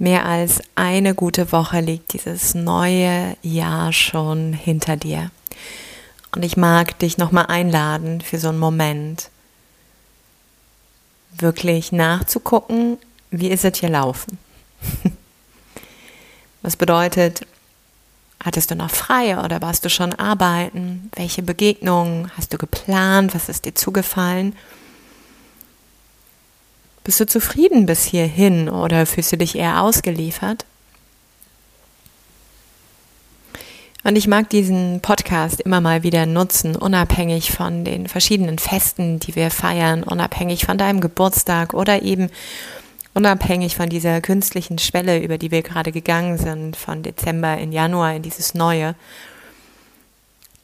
Mehr als eine gute Woche liegt dieses neue Jahr schon hinter dir. Und ich mag dich nochmal einladen für so einen Moment, wirklich nachzugucken, wie ist es hier laufen. Was bedeutet, hattest du noch frei oder warst du schon arbeiten? Welche Begegnungen hast du geplant? Was ist dir zugefallen? Bist du zufrieden bis hierhin oder fühlst du dich eher ausgeliefert? Und ich mag diesen Podcast immer mal wieder nutzen, unabhängig von den verschiedenen Festen, die wir feiern, unabhängig von deinem Geburtstag oder eben unabhängig von dieser künstlichen Schwelle, über die wir gerade gegangen sind, von Dezember in Januar in dieses Neue,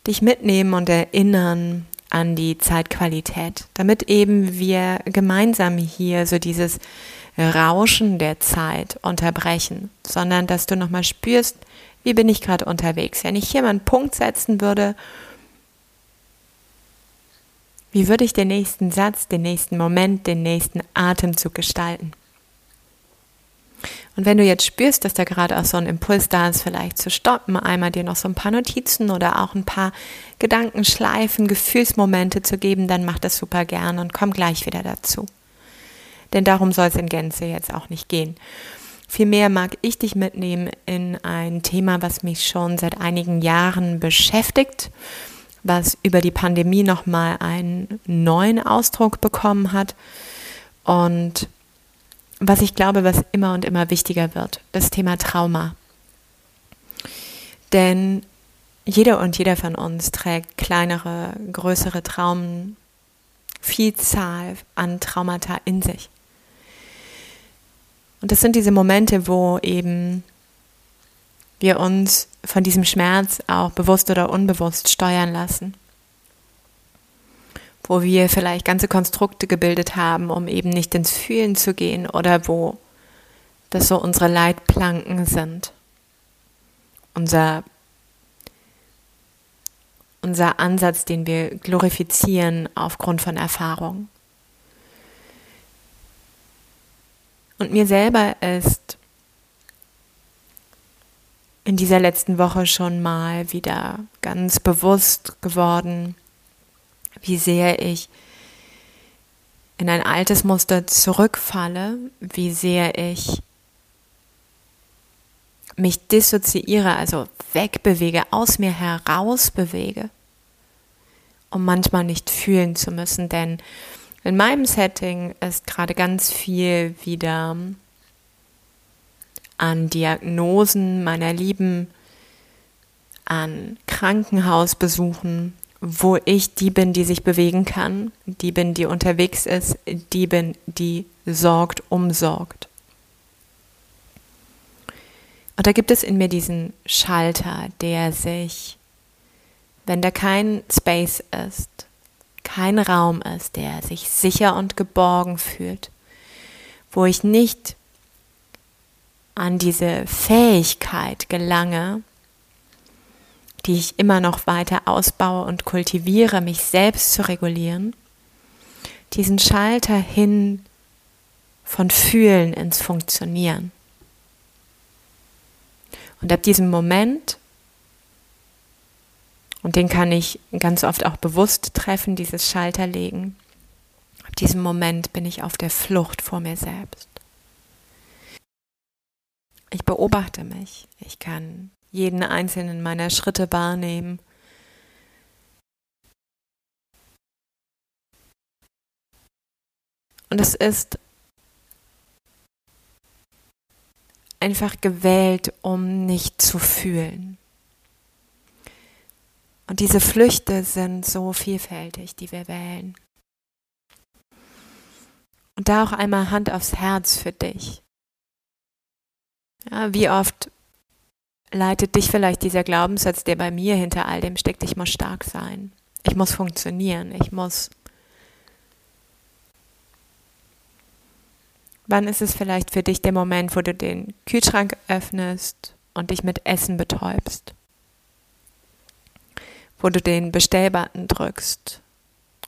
dich mitnehmen und erinnern an die Zeitqualität, damit eben wir gemeinsam hier so dieses Rauschen der Zeit unterbrechen, sondern dass du nochmal spürst, wie bin ich gerade unterwegs. Wenn ich hier mal einen Punkt setzen würde, wie würde ich den nächsten Satz, den nächsten Moment, den nächsten Atemzug gestalten? Und wenn du jetzt spürst, dass da gerade auch so ein Impuls da ist, vielleicht zu stoppen, einmal dir noch so ein paar Notizen oder auch ein paar Gedankenschleifen, Gefühlsmomente zu geben, dann mach das super gern und komm gleich wieder dazu. Denn darum soll es in Gänze jetzt auch nicht gehen. Vielmehr mag ich dich mitnehmen in ein Thema, was mich schon seit einigen Jahren beschäftigt, was über die Pandemie nochmal einen neuen Ausdruck bekommen hat und was ich glaube, was immer und immer wichtiger wird, das Thema Trauma. Denn jeder und jeder von uns trägt kleinere, größere Traumen, Vielzahl an Traumata in sich. Und das sind diese Momente, wo eben wir uns von diesem Schmerz auch bewusst oder unbewusst steuern lassen. Wo wir vielleicht ganze Konstrukte gebildet haben, um eben nicht ins Fühlen zu gehen oder wo das so unsere Leitplanken sind. Unser, unser Ansatz, den wir glorifizieren aufgrund von Erfahrung. Und mir selber ist in dieser letzten Woche schon mal wieder ganz bewusst geworden, wie sehr ich in ein altes Muster zurückfalle, wie sehr ich mich dissoziiere, also wegbewege, aus mir heraus bewege, um manchmal nicht fühlen zu müssen, denn in meinem Setting ist gerade ganz viel wieder an Diagnosen meiner Lieben, an Krankenhausbesuchen, wo ich die bin, die sich bewegen kann, die bin, die unterwegs ist, die bin, die sorgt, umsorgt. Und da gibt es in mir diesen Schalter, der sich, wenn da kein Space ist, kein Raum ist, der sich sicher und geborgen fühlt, wo ich nicht an diese Fähigkeit gelange, die ich immer noch weiter ausbaue und kultiviere, mich selbst zu regulieren, diesen Schalter hin von Fühlen ins Funktionieren. Und ab diesem Moment und den kann ich ganz oft auch bewusst treffen, dieses Schalter legen. Ab diesem Moment bin ich auf der Flucht vor mir selbst. Ich beobachte mich. Ich kann jeden einzelnen meiner Schritte wahrnehmen. Und es ist einfach gewählt, um nicht zu fühlen. Und diese Flüchte sind so vielfältig, die wir wählen. Und da auch einmal Hand aufs Herz für dich. Ja, wie oft leitet dich vielleicht dieser Glaubenssatz, der bei mir hinter all dem steckt, ich muss stark sein, ich muss funktionieren, ich muss. Wann ist es vielleicht für dich der Moment, wo du den Kühlschrank öffnest und dich mit Essen betäubst? Wo du den Bestellbutton drückst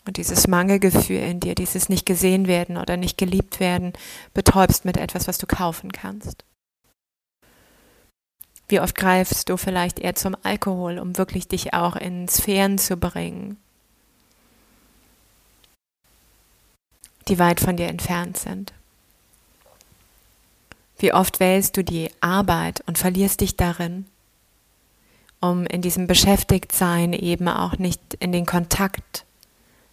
und dieses Mangelgefühl in dir, dieses nicht gesehen werden oder nicht geliebt werden, betäubst mit etwas, was du kaufen kannst? Wie oft greifst du vielleicht eher zum Alkohol, um wirklich dich auch in Sphären zu bringen, die weit von dir entfernt sind? Wie oft wählst du die Arbeit und verlierst dich darin, um in diesem Beschäftigtsein eben auch nicht in den Kontakt,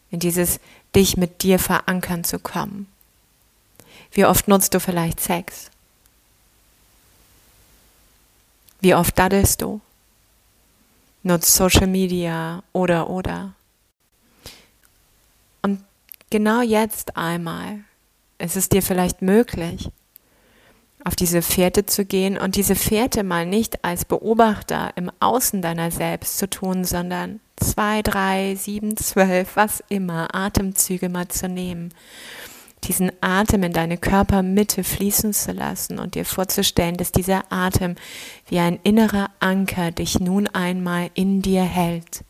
in dieses dich mit dir verankern zu kommen? Wie oft nutzt du vielleicht Sex? Wie oft daddelst du? Nutzt Social Media oder oder. Und genau jetzt einmal ist es dir vielleicht möglich, auf diese Fährte zu gehen und diese Fährte mal nicht als Beobachter im Außen deiner selbst zu tun, sondern zwei, drei, sieben, zwölf, was immer, Atemzüge mal zu nehmen, diesen Atem in deine Körpermitte fließen zu lassen und dir vorzustellen, dass dieser Atem wie ein innerer Anker dich nun einmal in dir hält.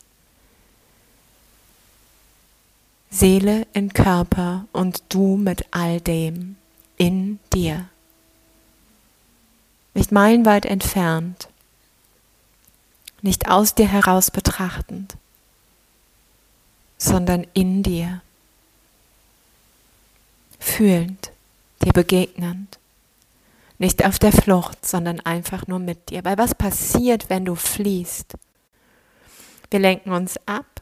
Seele in Körper und du mit all dem in dir nicht meilenweit entfernt, nicht aus dir heraus betrachtend, sondern in dir, fühlend, dir begegnend, nicht auf der Flucht, sondern einfach nur mit dir. Weil was passiert, wenn du fließt? Wir lenken uns ab.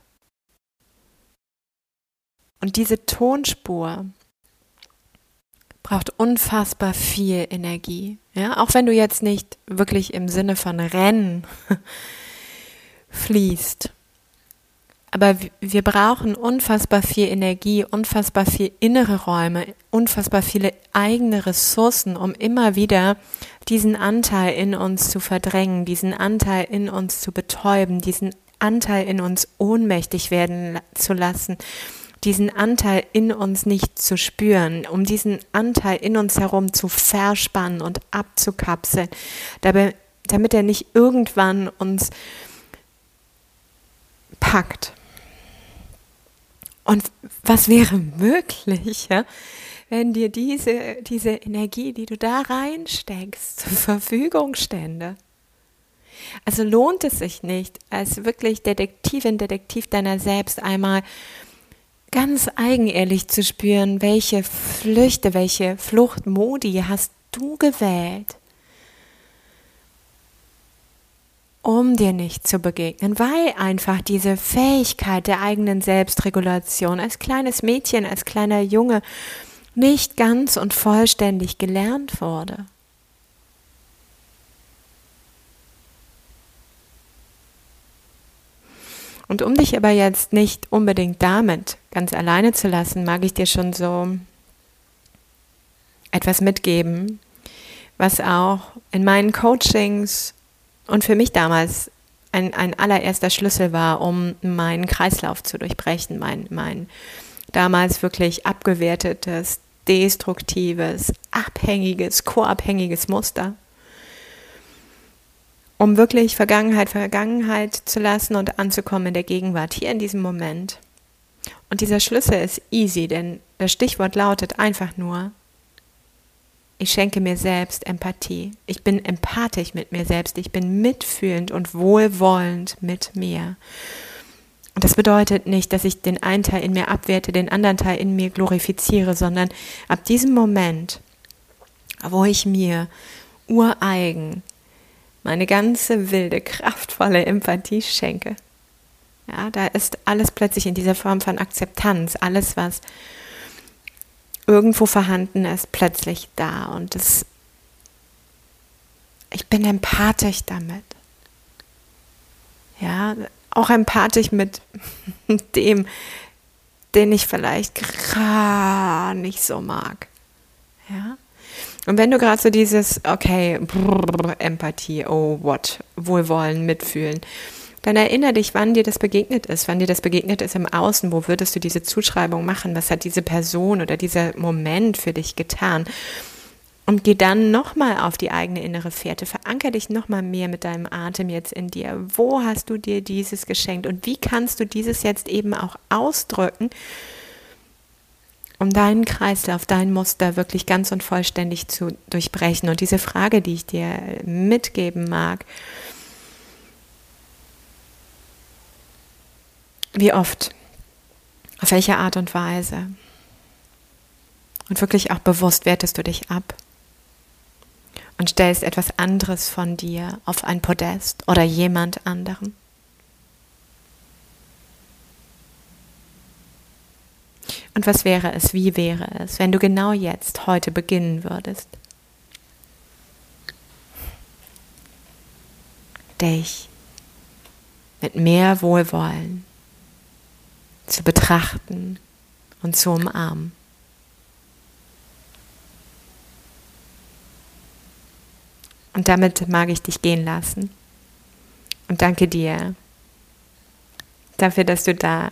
Und diese Tonspur, braucht unfassbar viel Energie. Ja, auch wenn du jetzt nicht wirklich im Sinne von Rennen fließt. Aber wir brauchen unfassbar viel Energie, unfassbar viel innere Räume, unfassbar viele eigene Ressourcen, um immer wieder diesen Anteil in uns zu verdrängen, diesen Anteil in uns zu betäuben, diesen Anteil in uns ohnmächtig werden zu lassen, diesen Anteil in uns nicht zu spüren, um diesen Anteil in uns herum zu verspannen und abzukapseln, dabei, damit er nicht irgendwann uns packt. Und was wäre möglich, ja, wenn dir diese, diese Energie, die du da reinsteckst, zur Verfügung stände? Also lohnt es sich nicht, als wirklich Detektivin, Detektiv deiner selbst einmal ganz eigenehrlich zu spüren, welche Flüchte, welche Fluchtmodi hast du gewählt, um dir nicht zu begegnen, weil einfach diese Fähigkeit der eigenen Selbstregulation als kleines Mädchen, als kleiner Junge nicht ganz und vollständig gelernt wurde. Und um dich aber jetzt nicht unbedingt damit ganz alleine zu lassen, mag ich dir schon so etwas mitgeben, was auch in meinen Coachings und für mich damals ein, ein allererster Schlüssel war, um meinen Kreislauf zu durchbrechen, mein, mein damals wirklich abgewertetes, destruktives, abhängiges, co-abhängiges Muster um wirklich Vergangenheit Vergangenheit zu lassen und anzukommen in der Gegenwart, hier in diesem Moment. Und dieser Schlüssel ist easy, denn das Stichwort lautet einfach nur, ich schenke mir selbst Empathie. Ich bin empathisch mit mir selbst. Ich bin mitfühlend und wohlwollend mit mir. Und das bedeutet nicht, dass ich den einen Teil in mir abwerte, den anderen Teil in mir glorifiziere, sondern ab diesem Moment, wo ich mir ureigen meine ganze wilde, kraftvolle Empathie schenke. Ja, da ist alles plötzlich in dieser Form von Akzeptanz, alles, was irgendwo vorhanden ist, plötzlich da. Und das, ich bin empathisch damit. Ja, auch empathisch mit dem, den ich vielleicht gar nicht so mag. Ja. Und wenn du gerade so dieses, okay, brrr, Empathie, oh what, Wohlwollen, Mitfühlen, dann erinnere dich, wann dir das begegnet ist, wann dir das begegnet ist im Außen, wo würdest du diese Zuschreibung machen, was hat diese Person oder dieser Moment für dich getan. Und geh dann nochmal auf die eigene innere Fährte, veranker dich nochmal mehr mit deinem Atem jetzt in dir. Wo hast du dir dieses geschenkt und wie kannst du dieses jetzt eben auch ausdrücken, um deinen Kreislauf, dein Muster wirklich ganz und vollständig zu durchbrechen? Und diese Frage, die ich dir mitgeben mag, wie oft, auf welche Art und Weise und wirklich auch bewusst wertest du dich ab und stellst etwas anderes von dir auf ein Podest oder jemand anderen. Und was wäre es, wie wäre es, wenn du genau jetzt, heute beginnen würdest? Dich mit mehr Wohlwollen zu betrachten und zu umarmen. Und damit mag ich dich gehen lassen. Und danke dir dafür, dass du da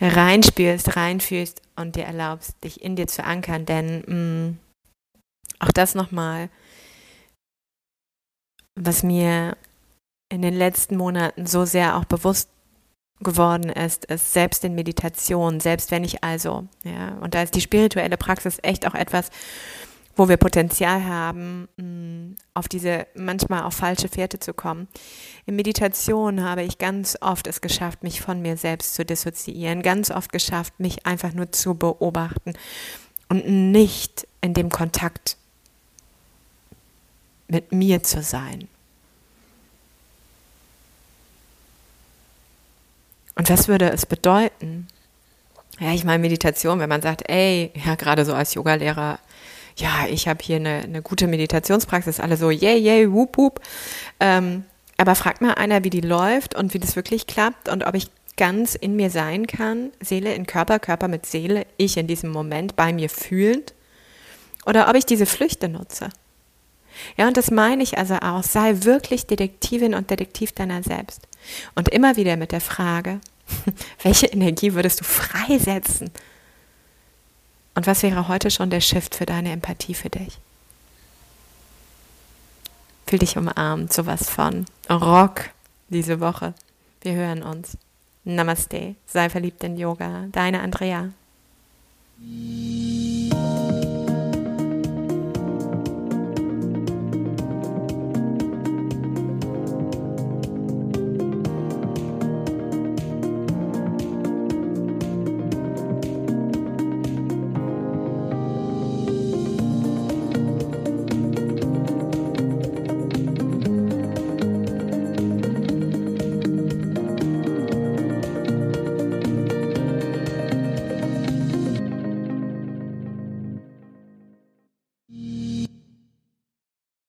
reinspürst, reinfühlst und dir erlaubst, dich in dir zu ankern. Denn mh, mm, auch das nochmal, was mir in den letzten Monaten so sehr auch bewusst geworden ist, ist selbst in Meditation, selbst wenn ich also, ja, und da ist die spirituelle Praxis echt auch etwas, wo wir Potenzial haben, mm, auf diese manchmal auch falsche Fährte zu kommen. In Meditation habe ich ganz oft es geschafft, mich von mir selbst zu dissoziieren, ganz oft geschafft, mich einfach nur zu beobachten und nicht in dem Kontakt mit mir zu sein. Und was würde es bedeuten? Ja, ich meine Meditation, wenn man sagt, ey, ja, gerade so als Yogalehrer, ja, ich habe hier eine, eine gute Meditationspraxis, alle so, yay, yay, whoop, whoop. Ähm, aber fragt mal einer, wie die läuft und wie das wirklich klappt und ob ich ganz in mir sein kann, Seele in Körper, Körper mit Seele, ich in diesem Moment bei mir fühlend, oder ob ich diese Flüchte nutze. Ja, und das meine ich also auch, sei wirklich Detektivin und Detektiv deiner selbst. Und immer wieder mit der Frage, welche Energie würdest du freisetzen? Und was wäre heute schon der Shift für deine Empathie für dich? Fühl dich umarmt, sowas von Rock diese Woche. Wir hören uns. Namaste, sei verliebt in Yoga. Deine Andrea.